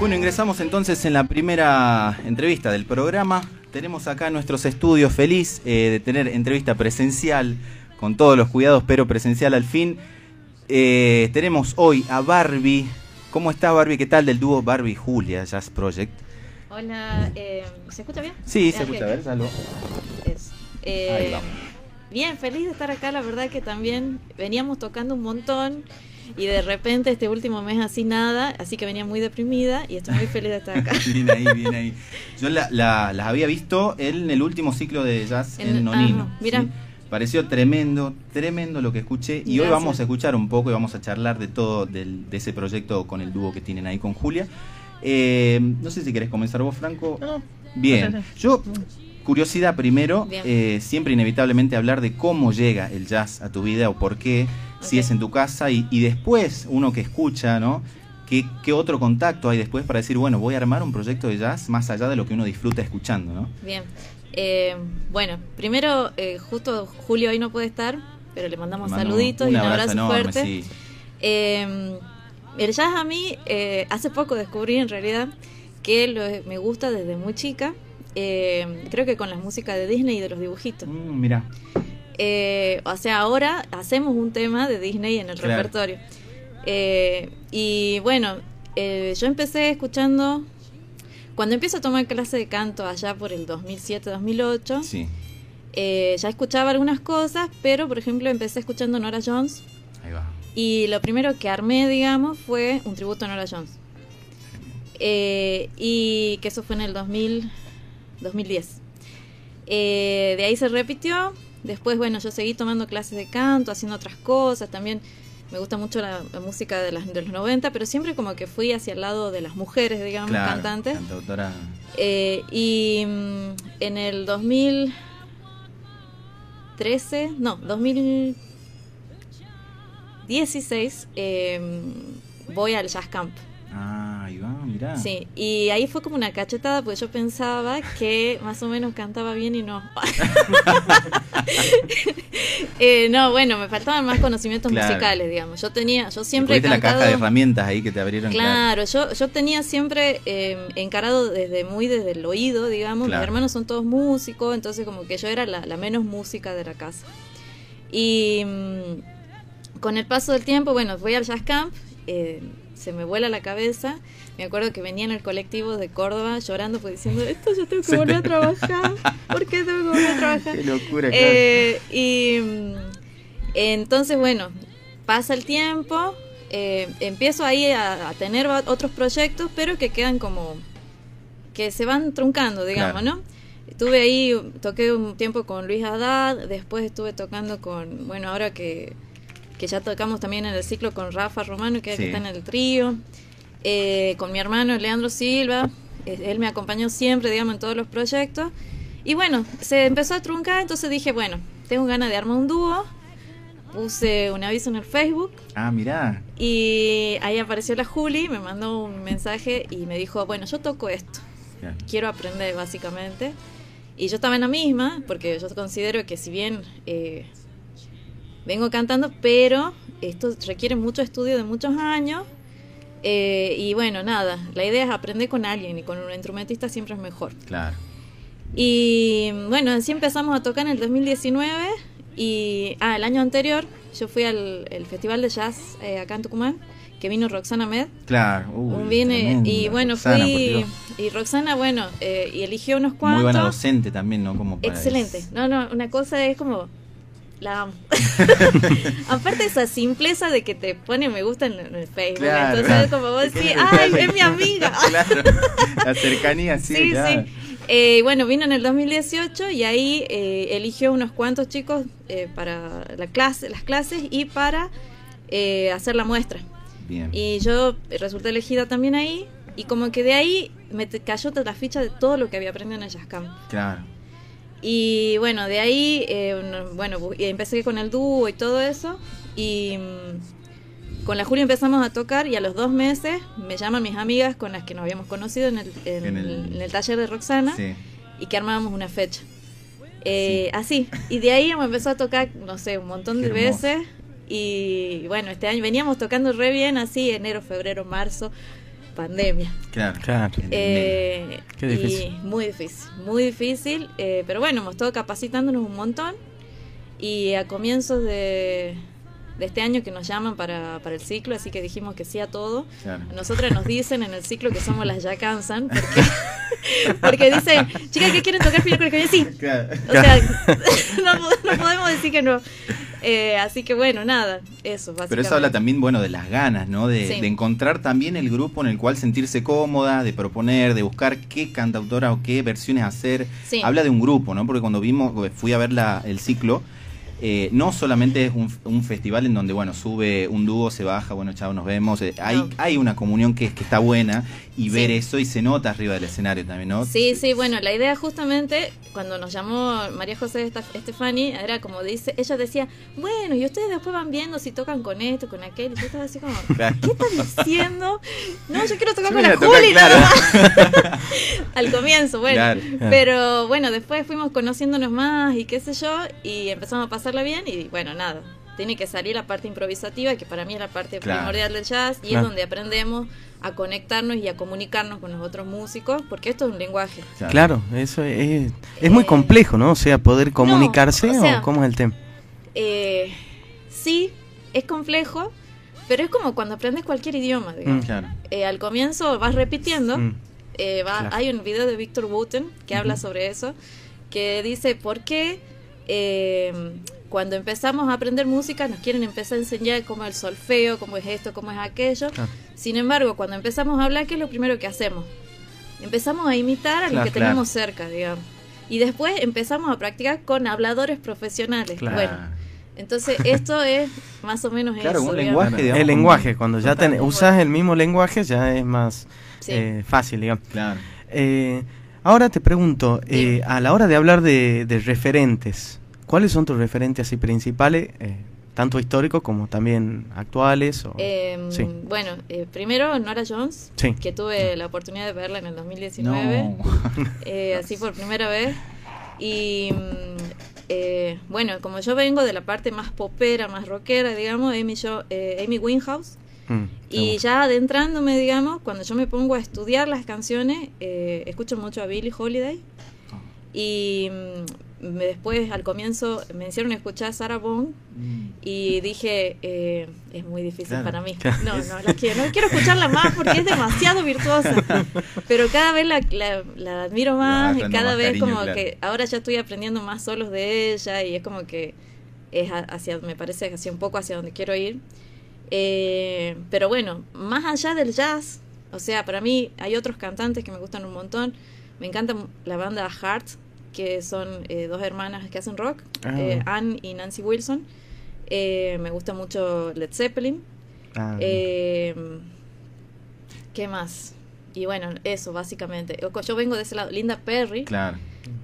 Bueno, ingresamos entonces en la primera entrevista del programa. Tenemos acá nuestros estudios feliz eh, de tener entrevista presencial con todos los cuidados, pero presencial al fin. Eh, tenemos hoy a Barbie. ¿Cómo está Barbie? ¿Qué tal del dúo Barbie Julia Jazz Project? Hola, eh, ¿se escucha bien? Sí, se escucha, a ver, salvo. Eh, bien, feliz de estar acá, la verdad que también veníamos tocando un montón y de repente este último mes así nada, así que venía muy deprimida y estoy muy feliz de estar acá. Bien ahí, bien ahí. Yo la- la- las había visto en el último ciclo de jazz en, En- Nonino. ajá, mira. ¿sí? Pareció tremendo, tremendo lo que escuché. Y hoy vamos a escuchar un poco y vamos a charlar de todo del- de ese proyecto con el dúo que tienen ahí con Julia. Eh, no sé si querés comenzar vos, Franco. Bien. Yo, curiosidad primero, eh, siempre inevitablemente hablar de cómo llega el jazz a tu vida o por qué, si es en tu casa y, y después uno que escucha, ¿no? ¿Qué, ¿Qué otro contacto hay después para decir, bueno, voy a armar un proyecto de jazz más allá de lo que uno disfruta escuchando, ¿no? Bien. Eh, bueno, primero, eh, justo Julio hoy no puede estar, pero le mandamos saluditos y un abrazo, enorme, fuerte. sí. Eh, el jazz a mí, eh, hace poco descubrí en realidad que lo- me gusta desde muy chica. Eh, creo que con la música de Disney y de los dibujitos. Mm, mira, Eh, o sea, ahora hacemos un tema de Disney en el Claro. repertorio. Eh, y bueno, eh, yo empecé escuchando, cuando empiezo a tomar clase de canto allá por el 2007-2008, sí, ya escuchaba algunas cosas, pero por ejemplo empecé escuchando Nora Jones ahí va. y lo primero que armé, digamos, fue un tributo a Nora Jones. Y que eso fue en el 2000, 2010. Eh, de ahí se repitió. Después, bueno, yo seguí tomando clases de canto, haciendo otras cosas. También me gusta mucho la, la música de, las, de los 90, pero siempre como que fui hacia el lado de las mujeres, digamos, Claro, cantantes. cantautora. Eh, y mm, en el 2013, no, 2016, eh, voy al Jazz Camp. Ah, ahí va, mirá. Sí, y ahí fue como una cachetada, porque yo pensaba que más o menos cantaba bien y no. Eh, no, bueno, me faltaban más conocimientos Claro. musicales, digamos. Yo tenía, yo siempre he la caja de herramientas ahí que te abrieron. Claro, yo, yo tenía siempre eh, encarado desde muy desde el oído, digamos. Claro. Mis hermanos son todos músicos, entonces como que yo era la, la menos música de la casa. Y mm, con el paso del tiempo, bueno, voy al jazz camp, eh, se me vuela la cabeza. Me acuerdo que venía en el colectivo de Córdoba llorando, pues diciendo, esto yo tengo que volver a trabajar. ¿Por qué tengo que volver a trabajar? Qué locura, claro. Eh, y entonces, bueno, pasa el tiempo, eh, empiezo ahí a, a tener otros proyectos, pero que quedan como que se van truncando, digamos, Claro. ¿no? Estuve ahí, toqué un tiempo con Luis Haddad, después estuve tocando con, bueno, ahora que, que ya tocamos también en el ciclo con Rafa Romano, que, Sí. que está en el trío, eh, con mi hermano Leandro Silva, eh, él me acompañó siempre, digamos, en todos los proyectos. Y bueno, se empezó a truncar, entonces dije, bueno, tengo ganas de armar un dúo. Puse un aviso en el Facebook Ah, mirá. y ahí apareció la Juli, me mandó un mensaje y me dijo, bueno, yo toco esto, quiero aprender básicamente. Y yo estaba en la misma, porque yo considero que si bien eh, vengo cantando, pero esto requiere mucho estudio de muchos años. eh, y bueno, nada, la idea es aprender con alguien y con un instrumentista siempre es mejor. Claro. Y bueno, así empezamos a tocar en el 2019 y ah, el año anterior yo fui al el festival de jazz eh, acá en Tucumán, que vino Roxana Med. Claro. Uy, tremenda, y bueno, Roxana, fui y Roxana, bueno, eh, y eligió unos Muy cuantos. buena docente también, ¿no? Como para- Excelente. No, no, una cosa es como la amo. Aparte esa simpleza de que te pone me gusta en, el Facebook. Claro. Entonces como vos decís, ay, es mi amiga. claro. La cercanía, sí, Sí, claro. sí. Eh, bueno, vino en el 2018 y ahí eh, eligió unos cuantos chicos eh, para la clase, las clases y para eh, hacer la muestra. Bien. Y yo resulté elegida también ahí y como que de ahí me cayó toda la ficha de todo lo que había aprendido en el Jazz Camp. Claro. Y bueno, de ahí, eh, no- bueno, empecé con el dúo y todo eso. Y mm, con la Julia empezamos a tocar y a los dos meses me llaman mis amigas con las que nos habíamos conocido en el, en En el- en el taller de Roxana Sí. y que armábamos una fecha. Eh, Así. Y de ahí me empezó a tocar, no sé, un montón Qué de hermoso. veces. Y bueno, este año veníamos tocando re bien, así, enero, febrero, marzo. Pandemia. Claro, Claro. Eh, Qué difícil. Y muy difícil, muy difícil. eh, pero bueno, hemos estado capacitándonos un montón. Y a comienzos de, de este año que nos llaman para, para el ciclo, así que dijimos que sí a todo. claro. A nosotras nos dicen en el ciclo que somos las ya cansan, porque, porque dicen, chicas, ¿qué quieren tocar final con el que viene? Sí. Claro. O sea, no podemos decir que no. Eh, así que bueno, nada, eso, básicamente. Pero eso habla también, bueno, de las ganas, ¿no? De, Sí. de encontrar también el grupo en el cual sentirse cómoda, de proponer, de buscar qué cantautora o qué versiones hacer. Sí. Habla de un grupo, ¿no? Porque cuando vimos, fui a ver la, el ciclo, eh, no solamente es un, un festival en donde, bueno, sube un dúo, se baja, bueno, chao, nos vemos. eh, hay, No. hay una comunión que, que está buena y Sí. ver eso y se nota arriba del escenario también, ¿no? Sí, sí, bueno, la idea justamente, cuando nos llamó María José Estefani, era como dice, ella decía, bueno, y ustedes después van viendo si tocan con esto, con aquel, y yo estaba así como, Claro. ¿qué estás diciendo? No, yo quiero tocar Yo con la tocar, Juli, claro. nada. Al comienzo, bueno. Claro. Pero bueno, después fuimos conociéndonos más y qué sé yo, y empezamos a pasarla bien, y bueno, nada. Tiene que salir la parte improvisativa, que para mí es la parte Claro. primordial del jazz, y Claro. es donde aprendemos a conectarnos y a comunicarnos con los otros músicos, porque esto es un lenguaje. Claro, eso es, es muy Eh, complejo, ¿no? O sea, poder comunicarse o sea- o cómo es el tema. Eh, sí, es complejo, pero es como cuando aprendes cualquier idioma. digamos. Mm. Claro. Eh, al comienzo vas repitiendo. Mm. eh, va- Claro. Hay un video de Víctor Wooten que habla sobre eso, que dice por qué eh, cuando empezamos a aprender música nos quieren empezar a enseñar cómo es el solfeo, cómo es esto, cómo es aquello. Claro. Sin embargo, cuando empezamos a hablar, ¿qué es lo primero que hacemos? Empezamos a imitar a los Claro, que claro. tenemos cerca, digamos. Y después empezamos a practicar con habladores profesionales. Claro. Bueno, entonces esto es más o menos Claro, eso. un lenguaje, digamos. El lenguaje, cuando ya ten- usas el mismo lenguaje ya es más Sí. eh, fácil, digamos. Claro. Eh, ahora te pregunto, eh, a la hora de hablar de, de referentes, ¿cuáles son tus referentes así principales, eh, tanto históricos como también actuales? O... Eh, Sí. Bueno, eh, primero Nora Jones, Sí. que tuve la oportunidad de verla en el 2019, No. eh, así por primera vez. Y mm, eh, bueno, como yo vengo de la parte más popera, más rockera, digamos, Amy, Jo- eh, Amy Winehouse, Mm, y ya adentrándome, digamos, cuando yo me pongo a estudiar las canciones, eh, escucho mucho a Billie Holiday. Y mm, me- después, al comienzo, me hicieron escuchar a Sarah Vaughan y dije, eh, es muy difícil Claro. para mí. No, no, la quiero, no quiero escucharla más porque es demasiado virtuosa. Pero cada vez la, la- la admiro más y cada más vez cariño, como claro. que ahora ya estoy aprendiendo más solos de ella y es como que es hacia, me parece hacia un poco hacia donde quiero ir. Eh, pero bueno, más allá del jazz, o sea, para mí hay otros cantantes que me gustan un montón. Me encanta la banda Heart, que son eh, dos hermanas que hacen rock, Ah. eh, Anne y Nancy Wilson. Eh, me gusta mucho Led Zeppelin. Ah, Eh, ¿Qué más? Y bueno, eso básicamente. Yo vengo de ese lado, Linda Perry. Claro.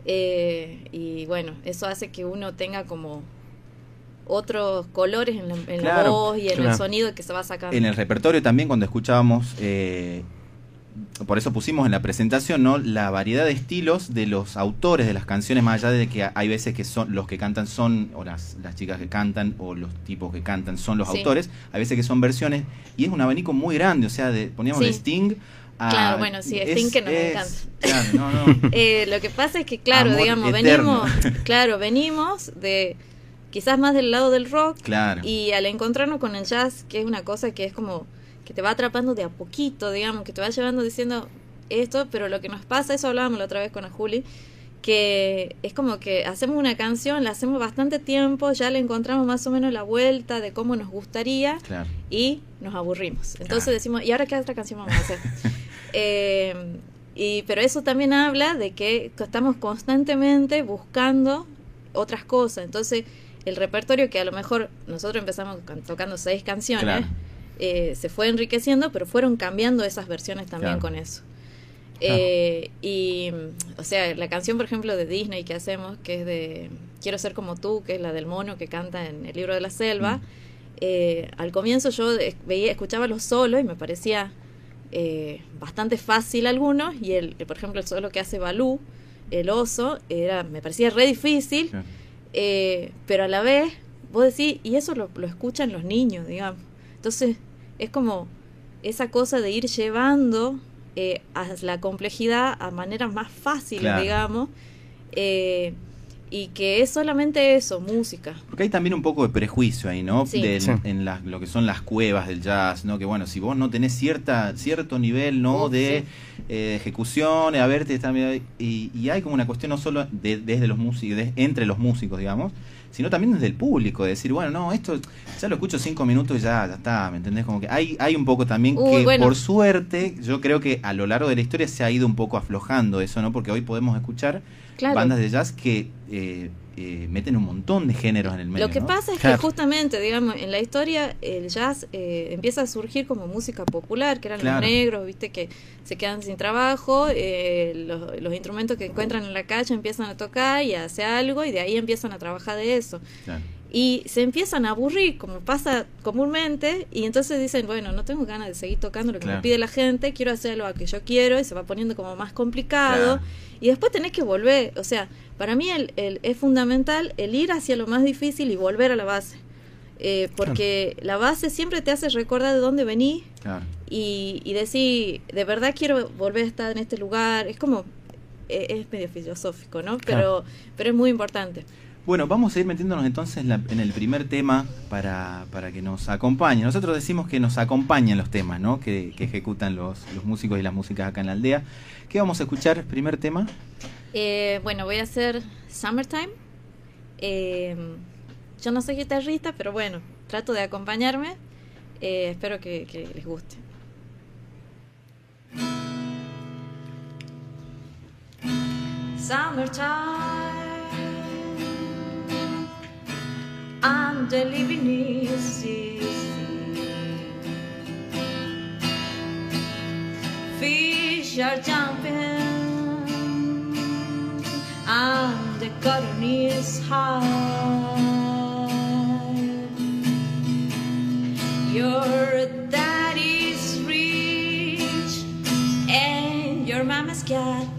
eh, y bueno, eso hace que uno tenga como otros colores en la, en la Claro, voz y en claro. el sonido que se va sacando. En el repertorio también cuando escuchábamos, eh, por eso pusimos en la presentación, ¿no? La variedad de estilos de los autores de las canciones, más allá de que hay veces que son los que cantan son, o las, las chicas que cantan, o los tipos que cantan son los Sí. autores, hay veces que son versiones, y es un abanico muy grande, o sea, de, poníamos Sí. de Sting a... Claro, bueno, sí, Sting que no me encanta. Claro, no, no. Eh, lo que pasa es que, claro, Amor digamos, eterno. venimos, claro, venimos de quizás más del lado del rock Claro. y al encontrarnos con el jazz, que es una cosa que es como que te va atrapando de a poquito, digamos, que te va llevando diciendo esto, pero lo que nos pasa, eso hablábamos la otra vez con la Juli, que es como que hacemos una canción, la hacemos bastante tiempo, ya le encontramos más o menos la vuelta de cómo nos gustaría Claro. y nos aburrimos. Entonces Claro. decimos, ¿y ahora qué otra canción vamos a hacer? Eh, y, pero eso también habla de que estamos constantemente buscando otras cosas. Entonces, el repertorio que a lo mejor nosotros empezamos can- tocando seis canciones, Claro. Eh, se fue enriqueciendo, pero fueron cambiando esas versiones también Claro. con eso. Eh, y, o sea, la canción, por ejemplo, de Disney que hacemos, que es de Quiero ser como tú, que es la del mono que canta en el libro de la selva, Mm. eh, al comienzo yo veía, escuchaba los solos y me parecía bastante fácil algunos, y el, por ejemplo, el solo que hace Balú, el oso, era, me parecía re difícil, Claro. pero a la vez, vos decís, y eso lo, lo escuchan los niños, digamos. Entonces, es como, esa cosa de ir llevando eh, a la complejidad a maneras más fáciles, Claro. digamos, eh, y que es solamente eso, música. Porque hay también un poco de prejuicio ahí, ¿no? Sí. Del- Sí. En las- lo que son las cuevas del jazz, ¿no? Que bueno, si vos no tenés cierta cierto nivel, ¿no? Uf, de sí. eh, ejecución, a verte y, y hay como una cuestión no solo de- desde los músicos, de- entre los músicos, digamos, sino también desde el público, de decir, bueno, no, esto ya lo escucho cinco minutos y ya, ya está, ¿me entendés? Como que hay, hay un poco también Uy, que bueno. por suerte, yo creo que a lo largo de la historia se ha ido un poco aflojando eso, ¿no? Porque hoy podemos escuchar Claro. bandas de jazz que eh, eh, meten un montón de géneros en el medio. Lo que ¿no? pasa es Claro. que justamente, digamos, en la historia el jazz eh, empieza a surgir como música popular, que eran Claro. los negros, viste, que se quedan sin trabajo, eh, los, los instrumentos que encuentran en la calle empiezan a tocar y a hacer algo y de ahí empiezan a trabajar de eso. Claro. Y se empiezan a aburrir, como pasa comúnmente, y entonces dicen, bueno, no tengo ganas de seguir tocando lo que Claro. me pide la gente, quiero hacer lo que yo quiero, y se va poniendo como más complicado. Claro. Y después tenés que volver, o sea, para mí el, el- es fundamental el ir hacia lo más difícil y volver a la base. Eh, porque la base siempre te hace recordar de dónde venís y, y decir, de verdad quiero volver a estar en este lugar. Es como, eh, es medio filosófico, ¿no? Pero, Claro. pero es muy importante. Bueno, vamos a ir metiéndonos entonces en, el primer tema para, para que nos acompañe. Nosotros decimos que nos acompañan los temas, ¿no? Que, que ejecutan los, los músicos y las músicas acá en la aldea. ¿Qué vamos a escuchar? Primer tema. Eh, bueno, voy a hacer Summertime. Eh, yo no soy guitarrista, pero bueno, trato de acompañarme. Eh, espero que, que les guste. Summertime, and the living is easy. Fish are jumping, and the cotton is high. Your daddy's rich, and your mama's got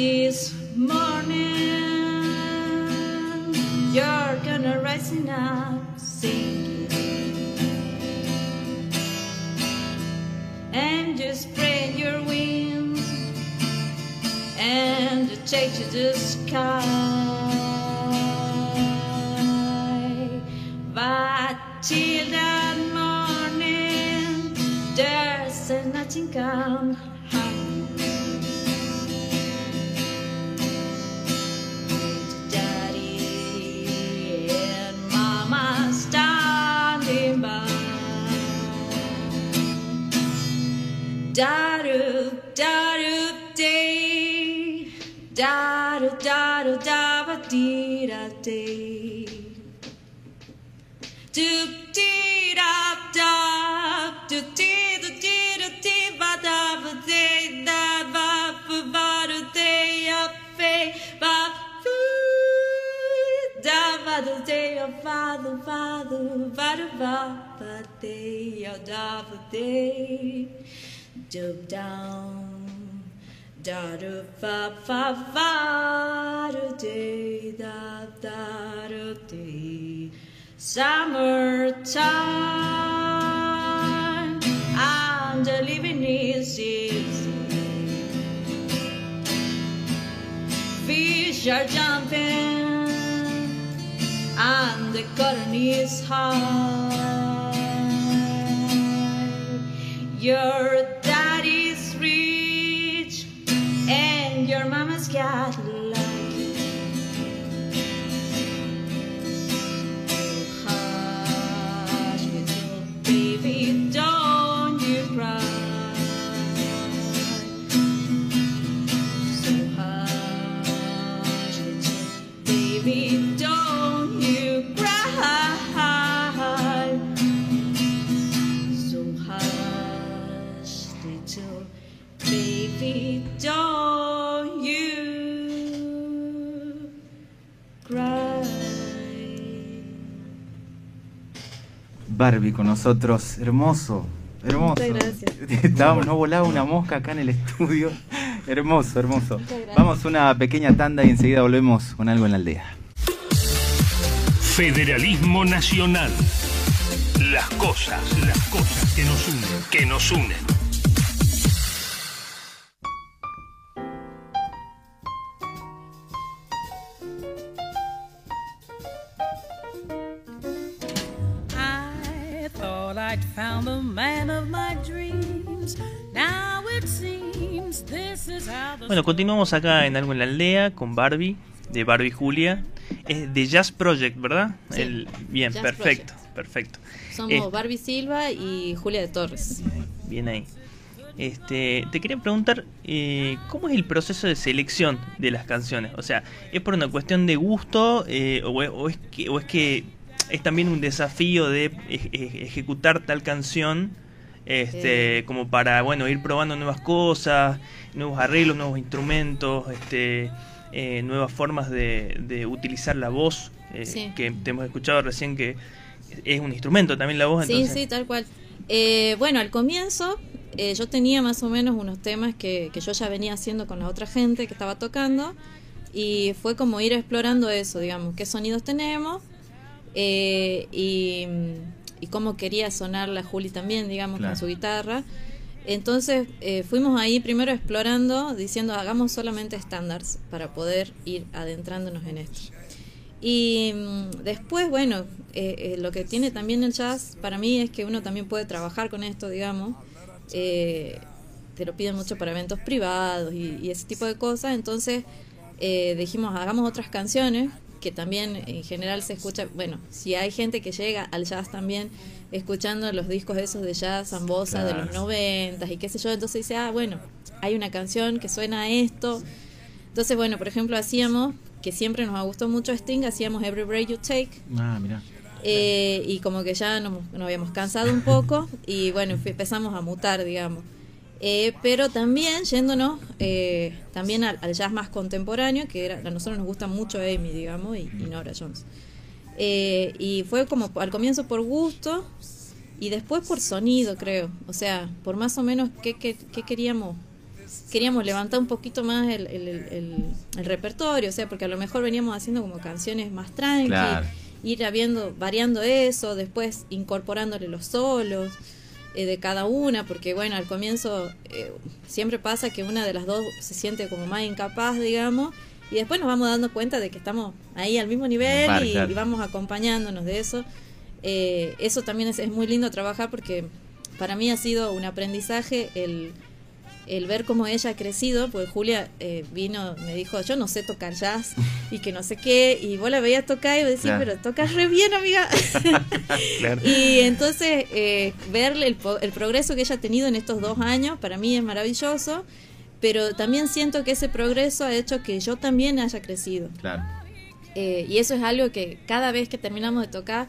These morning, you're gonna rising up singing, and you spread your wings and you take to the sky. da do da do day da do da do da ba dee da day do dee da da do dee do dee do dee ba da ba day da ba ba ba do day up fe ba foo da ba do day of father father ba do ba ba day da ba day Dub down, da do fa fa fa do day da da do day. Summertime and the living is easy. Fish are jumping and the cotton is high. Your Barbie con nosotros, hermoso hermoso. Muchas gracias. Estábamos, no volaba una mosca acá en el estudio. Hermoso, hermoso. Vamos a una pequeña tanda y enseguida volvemos con algo en la aldea. Federalismo Nacional. Las cosas, las cosas que nos unen, que nos unen. Bueno, continuamos acá en Algo en la Aldea con Barbie, de Barbie Julia. Es de Jazz Project, ¿verdad? Sí, El, bien, Jazz perfecto, perfecto. Somos Eh, Barbie Silva y Julia de Torres. Bien ahí. Este, te quería preguntar, eh, ¿cómo es el proceso de selección de las canciones? O sea, ¿es por una cuestión de gusto eh, o, es- o es que, o es que es también un desafío de ej- ej- ejecutar tal canción este, Eh. como para, bueno, ir probando nuevas cosas, nuevos arreglos, nuevos instrumentos, este, eh, nuevas formas de, de utilizar la voz, eh, Sí. que te hemos escuchado recién que es un instrumento también la voz. Sí, entonces, sí, tal cual. Eh, bueno, al comienzo eh, yo tenía más o menos unos temas que, que yo ya venía haciendo con la otra gente que estaba tocando y fue como ir explorando eso, digamos, qué sonidos tenemos eh, y, y cómo quería sonar la Juli también, digamos, Claro. con su guitarra. Entonces eh, fuimos ahí primero explorando, diciendo hagamos solamente estándares para poder ir adentrándonos en esto. Y mm, después, bueno, eh, eh, lo que tiene también el jazz para mí es que uno también puede trabajar con esto, digamos. Eh, te lo piden mucho para eventos privados y, y ese tipo de cosas. Entonces eh, dijimos, hagamos otras canciones que también en general se escucha, bueno, si hay gente que llega al jazz también escuchando los discos esos de jazz zambosa de los noventas y qué sé yo, entonces dice, ah, bueno, hay una canción que suena a esto. Entonces, bueno, por ejemplo, hacíamos, que siempre nos gustó mucho Sting, hacíamos Every Break You Take, Ah, mira. eh, y como que ya nos, nos habíamos cansado un poco y bueno, empezamos a mutar, digamos. Eh, pero también yéndonos eh, también al, al jazz más contemporáneo, que era, a nosotros nos gusta mucho Amy, digamos, y, y Nora Jones. Eh, y fue como al comienzo por gusto y después por sonido, creo. O sea, por más o menos qué, qué, qué queríamos. Queríamos levantar un poquito más el, el- el- el- el repertorio, o sea, porque a lo mejor veníamos haciendo como canciones más tranqui, Claro. ir habiendo, variando eso, después incorporándole los solos eh, de cada una, porque bueno, al comienzo eh, siempre pasa que una de las dos se siente como más incapaz, digamos, y después nos vamos dando cuenta de que estamos ahí al mismo nivel y vamos acompañándonos de eso. Eh, eso también es, es muy lindo trabajar porque para mí ha sido un aprendizaje el, el ver cómo ella ha crecido, porque Julia eh, vino, me dijo, yo no sé tocar jazz y que no sé qué, y vos la veías tocar y vos decís, Claro. pero tocas re bien, amiga. Claro. Y entonces eh, ver el, el progreso que ella ha tenido en estos dos años, para mí es maravilloso, pero también siento que ese progreso ha hecho que yo también haya crecido. Claro. Eh, y eso es algo que cada vez que terminamos de tocar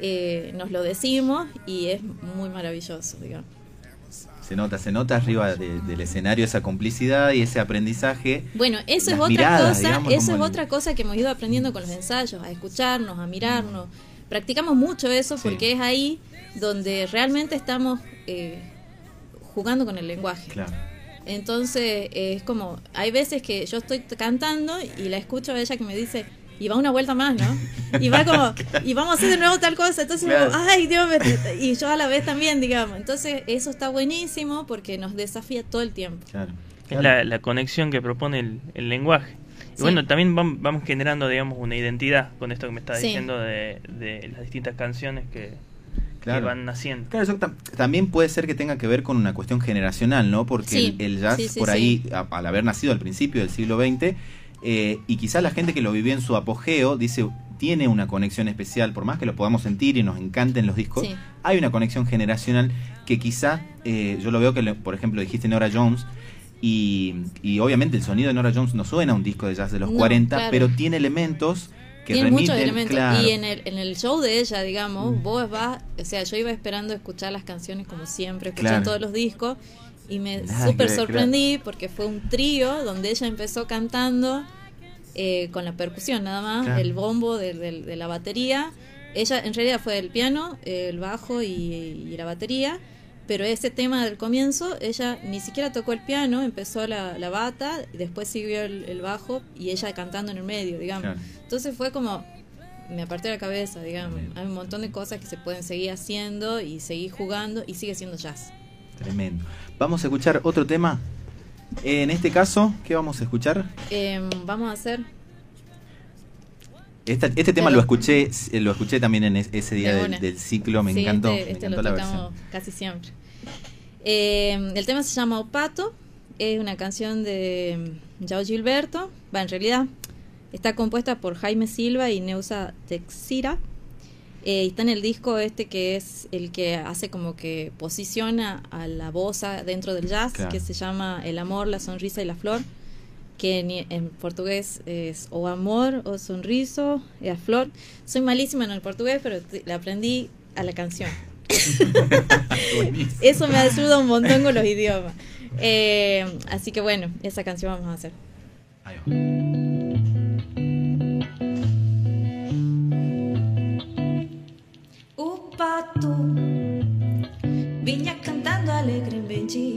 eh, nos lo decimos y es muy maravilloso, digamos. Se nota, se nota arriba de- del escenario esa complicidad y ese aprendizaje. Bueno, eso es otra miradas, cosa, digamos, eso es el- otra cosa que hemos ido aprendiendo con los ensayos, a escucharnos, a mirarnos. Practicamos mucho eso Sí. porque es ahí donde realmente estamos eh, jugando con el lenguaje. Claro. Entonces eh, es como, hay veces que yo estoy cantando y la escucho a ella que me dice, y va una vuelta más, ¿no? Y va como, y vamos a hacer de nuevo tal cosa. Entonces, Claro. como, ay, Dios, me- y yo a la vez también, digamos. Entonces eso está buenísimo porque nos desafía todo el tiempo. Claro. Es la, la conexión que propone el, el lenguaje. Y Sí. bueno, también vam- vamos generando, digamos, una identidad con esto que me estás Sí. diciendo de, de las distintas canciones que, van naciendo. Claro, eso tam- también puede ser que tenga que ver con una cuestión generacional, ¿no? Porque Sí, el, el jazz, sí, sí, por sí. ahí, a- al haber nacido al principio del siglo XX, eh, y quizás la gente que lo vivió en su apogeo, dice, tiene una conexión especial, por más que lo podamos sentir y nos encanten los discos, Sí. hay una conexión generacional que quizá, eh, yo lo veo que, por ejemplo, dijiste Nora Jones, y, y obviamente el sonido de Nora Jones no suena a un disco de jazz de los No, 40, claro. pero tiene elementos que Tiene remiten, muchos elementos. claro, Y en el, en el show de ella, digamos, Mm. vos vas, o sea, yo iba esperando escuchar las canciones como siempre, escuché Claro. todos los discos y me que súper sorprendí porque fue un trío donde ella empezó cantando eh, con la percusión nada más, Claro. el bombo de, de- de la batería. Ella en realidad fue el piano, el bajo y, y la batería. pero ese tema del comienzo, ella ni siquiera tocó el piano, empezó la, la bata, después siguió el, el bajo y ella cantando en el medio, digamos. Claro. Entonces fue como, me aparté la cabeza, digamos. Hay un montón de cosas que se pueden seguir haciendo y seguir jugando y sigue siendo jazz. Tremendo. Vamos a escuchar otro tema. En este caso, ¿qué vamos a escuchar? Em, vamos a hacer Esta- este tema lo escuché, lo escuché también en es- ese día De del, ciclo, me Sí, encantó, este, me este encantó lo tocamos casi siempre. Eh, el tema se llama Opato, es una canción de Yao Gilberto, va en realidad está compuesta por Jaime Silva y Neusa Texira. Eh, está en el disco este que es el que hace como que posiciona a la voz dentro del jazz, Claro. que se llama El amor, la sonrisa y la flor, que en, en portugués es o amor o sonriso y a flor. Soy malísima en el portugués, pero la aprendí a la canción. Eso me ayuda un montón con los idiomas. Eh, así que bueno, esa canción vamos a hacer. Ahí pato vinha cantando alegre em Benji.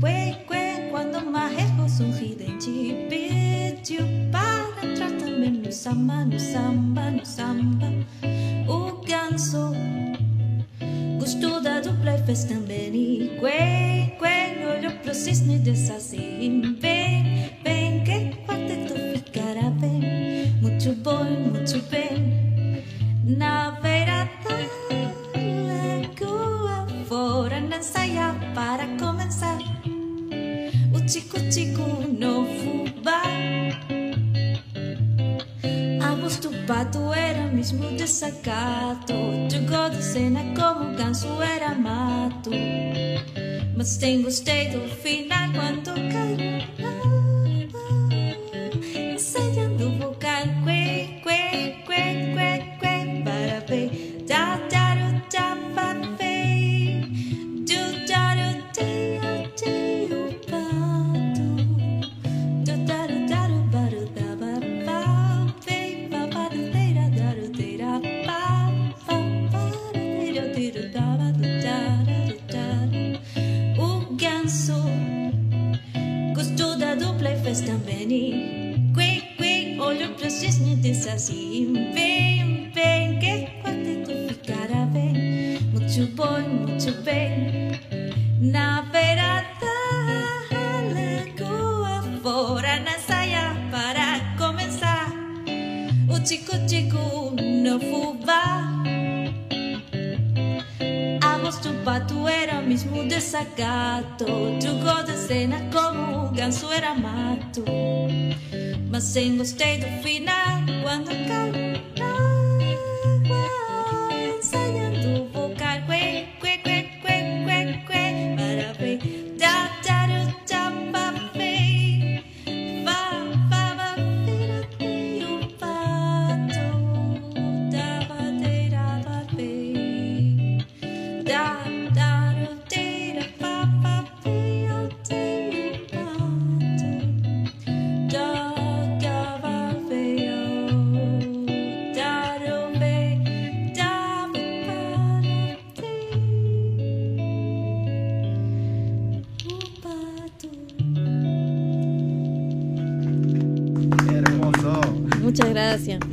Cue, cue, quando marrejo sorridente pediu para entrar também no samba, no samba, no samba. O ganso gostou da dupla e fez também. E cue, cue, olhou pro cisne e disse assim: vem, desacato Jogou de cena como o ganso era mato. Mas tem gostei do final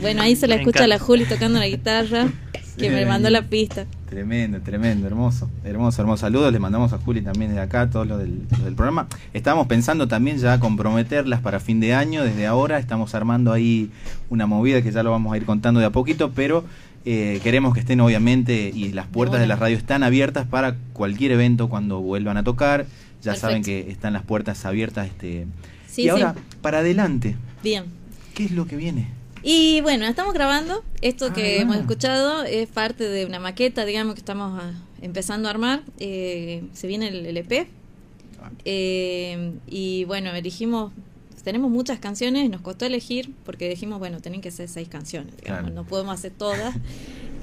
Bueno, ahí se la Me escucha a la encanta. Juli tocando la guitarra, que me mandó la pista. Tremendo, tremendo, hermoso, hermoso, hermoso. Saludos, le mandamos a Juli también de acá, todo lo del, programa. Estábamos pensando también ya comprometerlas para fin de año, desde ahora estamos armando ahí una movida que ya lo vamos a ir contando de a poquito, pero eh, queremos que estén obviamente y las puertas de la radio están abiertas para cualquier evento cuando vuelvan a tocar. Ya Perfecto. saben que están las puertas abiertas. Este, Sí, y ahora, sí. para adelante, Bien. ¿qué es lo que viene? Y bueno, estamos grabando. Esto Ah, que hemos escuchado es parte de una maqueta, digamos, que estamos ah, empezando a armar. Eh, se viene el, el EP. Eh, y bueno, elegimos, tenemos muchas canciones, nos costó elegir porque dijimos, bueno, tienen que ser seis canciones, digamos, Claro. no podemos hacer todas.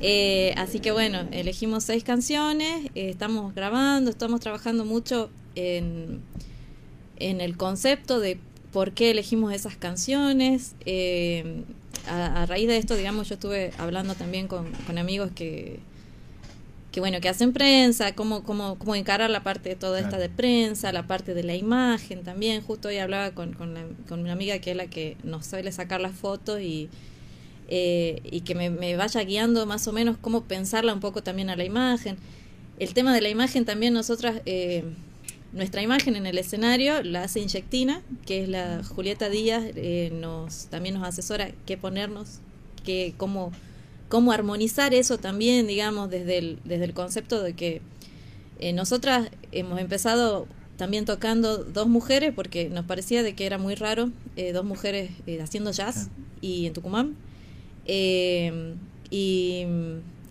Eh, así que bueno, elegimos seis canciones, eh, estamos grabando, estamos trabajando mucho en, en el concepto de por qué elegimos esas canciones. Eh, a, a raíz de esto, digamos, yo estuve hablando también con, con amigos que, que bueno, que hacen prensa, cómo, cómo, cómo encarar la parte de toda esta de prensa, la parte de la imagen también. Justo hoy hablaba con, con, la- con una amiga que es la que nos suele sacar las fotos y, eh, y que me, me vaya guiando más o menos cómo pensarla un poco también a la imagen. El tema de la imagen también nosotras, eh, nuestra imagen en el escenario la hace Inyectina, que es la Julieta Díaz, eh, nos también nos asesora qué ponernos, qué, cómo, cómo armonizar eso también, digamos, desde el, desde el concepto de que eh, nosotras hemos empezado también tocando dos mujeres porque nos parecía de que era muy raro eh, dos mujeres eh, haciendo jazz y en Tucumán. Eh, y,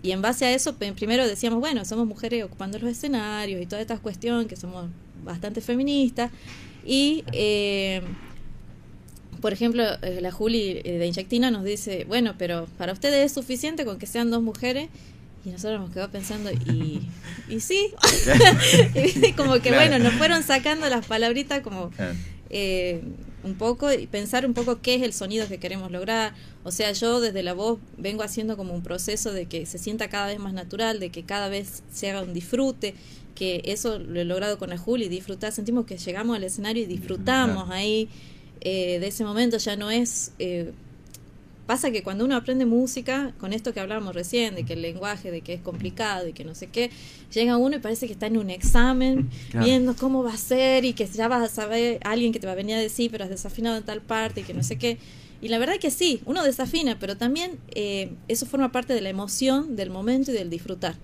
y en base a eso primero decíamos bueno somos mujeres ocupando los escenarios y toda esta cuestión que somos bastante feministas y eh, por ejemplo, eh, la Juli eh, de Inyectina nos dice, bueno, pero para ustedes es suficiente con que sean dos mujeres. Y nosotros nos quedamos pensando, y, y sí, como que Claro. bueno, nos fueron sacando las palabritas como Claro. eh, un poco y pensar un poco qué es el sonido que queremos lograr. O sea, yo desde la voz vengo haciendo como un proceso de que se sienta cada vez más natural, de que cada vez se haga un disfrute, que eso lo he logrado con la Juli, disfrutar, sentimos que llegamos al escenario y disfrutamos Claro. ahí eh, de ese momento, ya no es... eh, Pasa que cuando uno aprende música, con esto que hablábamos recién, de que el lenguaje, de que es complicado y que no sé qué, llega uno y parece que está en un examen, Claro. viendo cómo va a ser y que ya vas a saber alguien que te va a venir a decir, pero has desafinado en tal parte y que no sé qué. Y la verdad que sí, uno desafina, pero también eh, eso forma parte de la emoción, del momento y del disfrutar.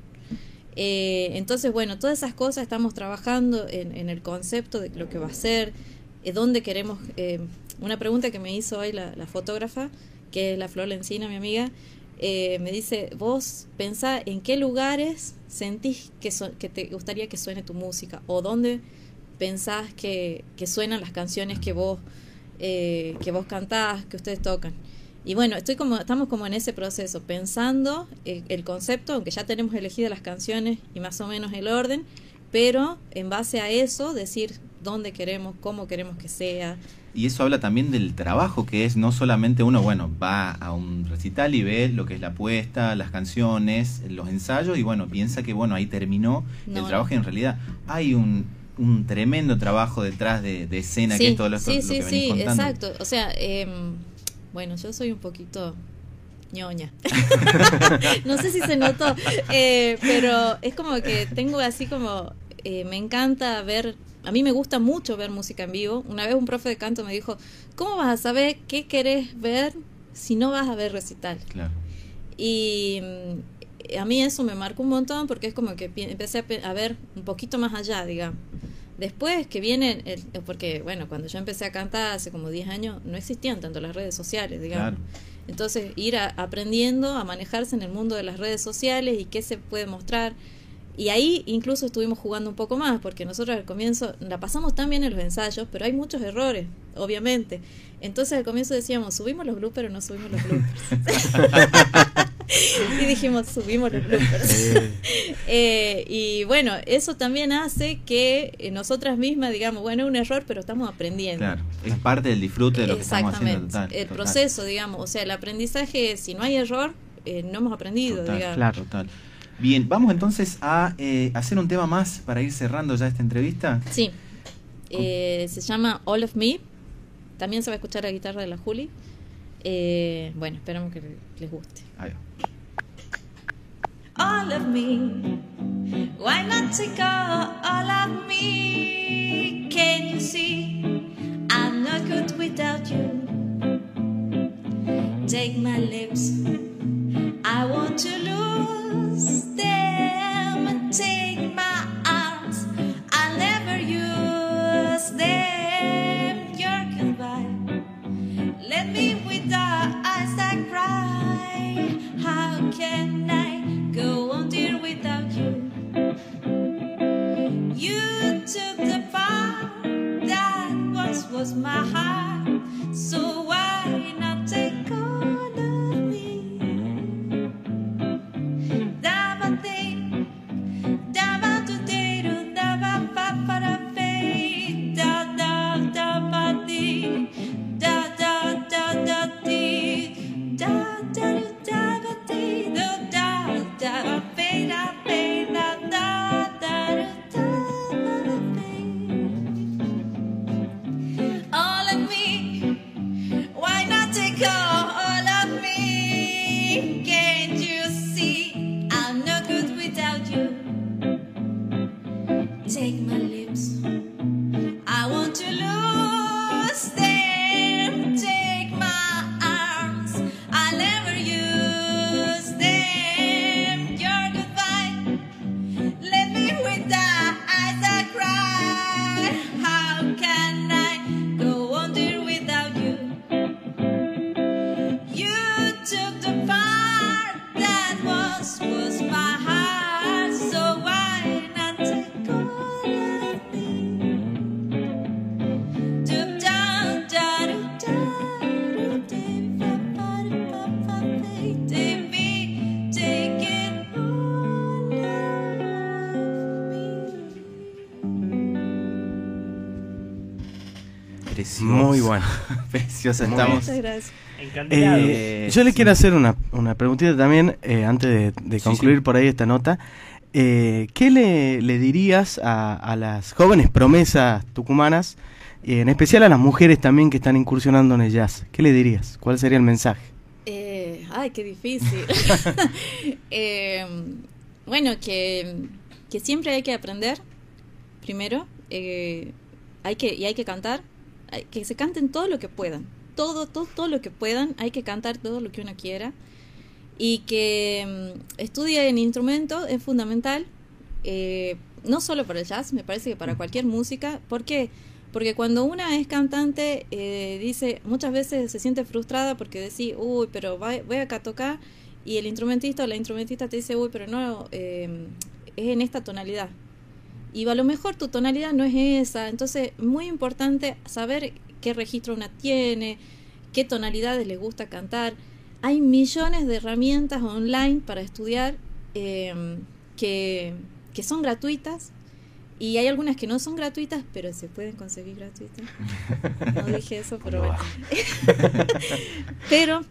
Eh, entonces, bueno, todas esas cosas estamos trabajando en, en el concepto de lo que va a ser, eh, dónde queremos. eh, una pregunta que me hizo hoy la, fotógrafa, que es la Flor Lencina, mi amiga, eh, me dice: Vos pensá en qué lugares sentís que, so- que te gustaría que suene tu música o dónde pensás que, que suenan las canciones que vos, eh, que vos cantás, que ustedes tocan. Y bueno, estoy como, estamos como en ese proceso, pensando eh, el concepto, aunque ya tenemos elegidas las canciones y más o menos el orden, pero en base a eso decir dónde queremos, cómo queremos que sea. Y eso habla también del trabajo, que es no solamente uno, bueno, va a un recital y ve lo que es la puesta, las canciones, los ensayos, y bueno, piensa que bueno, ahí terminó No, el trabajo y en realidad hay un, un tremendo trabajo detrás de, de escena, que es todo lo, sí, lo sí, que venís sí, contando. exacto. O sea, em, bueno, yo soy un poquito ñoña. no sé si se notó, eh, pero es como que tengo así como, eh, me encanta ver, a mí me gusta mucho ver música en vivo. Una vez un profe de canto me dijo, ¿cómo vas a saber qué querés ver si no vas a ver recital? Claro. Y mm, a mí eso me marcó un montón porque es como que empecé a, a ver un poquito más allá, digamos. Después que viene, el- porque bueno, cuando yo empecé a cantar hace como 10 años, no existían tanto las redes sociales, digamos. Claro. Entonces, ir a- aprendiendo a manejarse en el mundo de las redes sociales y qué se puede mostrar. Y ahí incluso estuvimos jugando un poco más, porque nosotros al comienzo la pasamos tan bien en los ensayos, pero hay muchos errores, obviamente. Entonces al comienzo decíamos, subimos los bloopers o no subimos los bloopers. y dijimos, subimos los bloopers. Eh, y bueno, eso también hace que eh, nosotras mismas digamos, bueno, es un error, pero estamos aprendiendo. Claro, es parte del disfrute de lo que estamos haciendo. Total, el total, proceso, digamos, o sea, el aprendizaje, si no hay error, eh, no hemos aprendido, total, digamos. Claro. total. Bien, vamos entonces a eh, hacer un tema más para ir cerrando ya esta entrevista. Sí. Eh, se llama All of Me. También se va a escuchar la guitarra de la Juli. Eh, bueno, esperamos que les guste. Va. all of me. Why not take all, all of me? Can you see I'm not good without you? Take my lips, I want to lose them. Take my heart. So Precioso. Muy bueno. Preciosa Muy estamos. Muchas gracias. Eh, Eh, yo le sí. quiero hacer una, una preguntita también, eh, antes de, concluir sí. por ahí esta nota. Eh, ¿Qué le, le dirías a, a las jóvenes promesas tucumanas, y en especial a las mujeres también que están incursionando en el jazz? ¿Qué le dirías? ¿Cuál sería el mensaje? Eh, ay, qué difícil. Eh, bueno, que, que siempre hay que aprender, primero, eh, hay que, y hay que cantar, que se canten todo lo que puedan, todo, todo, todo lo que puedan, hay que cantar todo lo que uno quiera, y que mm, estudien instrumento es fundamental, eh, no solo para el jazz, me parece que para cualquier música, ¿por qué? Porque cuando una es cantante, eh, dice, muchas veces se siente frustrada porque decís, uy, pero va- voy acá a tocar y el instrumentista o la instrumentista te dice, uy, pero no, eh, es en esta tonalidad. Y a lo mejor tu tonalidad no es esa. Entonces, muy importante saber qué registro una tiene, qué tonalidades le gusta cantar. Hay millones de herramientas online para estudiar eh, que, que son gratuitas y hay algunas que no son gratuitas, pero se pueden conseguir gratuitas. No dije eso, pero bueno. pero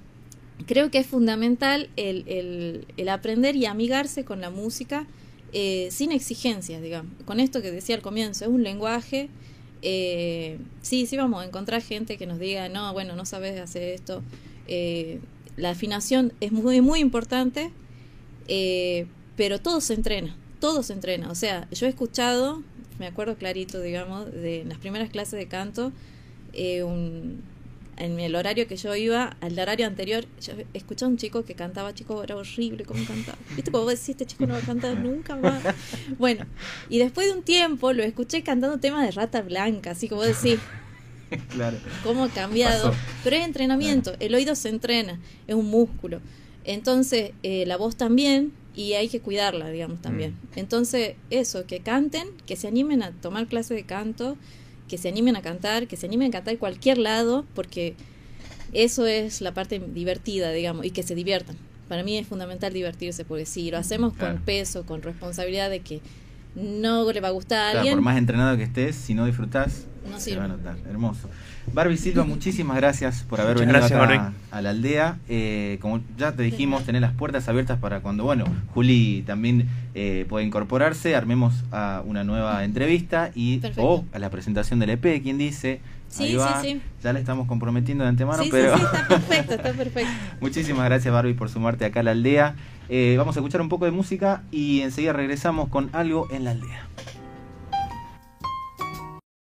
creo que es fundamental el, el- el aprender y amigarse con la música eh, sin exigencias, digamos. Con esto que decía al comienzo, es un lenguaje. eh, sí, sí vamos a encontrar gente que nos diga, no, bueno, no sabes hacer esto. Eh, la afinación es muy, muy importante, eh, pero todo se entrena, todo se entrena. O sea, yo he escuchado, me acuerdo clarito, digamos, de las primeras clases de canto, un- en el horario que yo iba, al horario anterior, yo escuchaba a un chico que cantaba, chico, era horrible cómo cantaba. ¿Viste? Como vos decís, este chico no va a cantar nunca más. Bueno, y después de un tiempo lo escuché cantando temas de rata blanca, así como vos decís, Claro. cómo ha cambiado. Pasó. Pero es entrenamiento, el oído se entrena, es un músculo. Entonces, eh, la voz también, y hay que cuidarla, digamos, también. Mm. Entonces, eso, que canten, que se animen a tomar clases de canto, que se animen a cantar, que se animen a cantar cualquier lado, porque eso es la parte divertida, digamos, y que se diviertan. Para mí es fundamental divertirse, porque si lo hacemos Claro. con peso, con responsabilidad de que no le va a gustar a Claro, alguien, por más entrenado que estés, si no disfrutás, No se va a notar. Hermoso. Barbie Silva, muchísimas gracias por haber Muchas venido gracias, acá Barbie. a la aldea. Eh, como ya te dijimos, tener las puertas abiertas para cuando, bueno, Juli también eh, pueda incorporarse, armemos a una nueva entrevista y o a la presentación del EP, quien dice. Sí, Ahí sí, va. sí. Ya le estamos comprometiendo de antemano, sí, pero sí, sí, está perfecto, está perfecto. Muchísimas gracias Barbie por sumarte acá a la aldea. Eh, vamos a escuchar un poco de música y enseguida regresamos con algo en la aldea.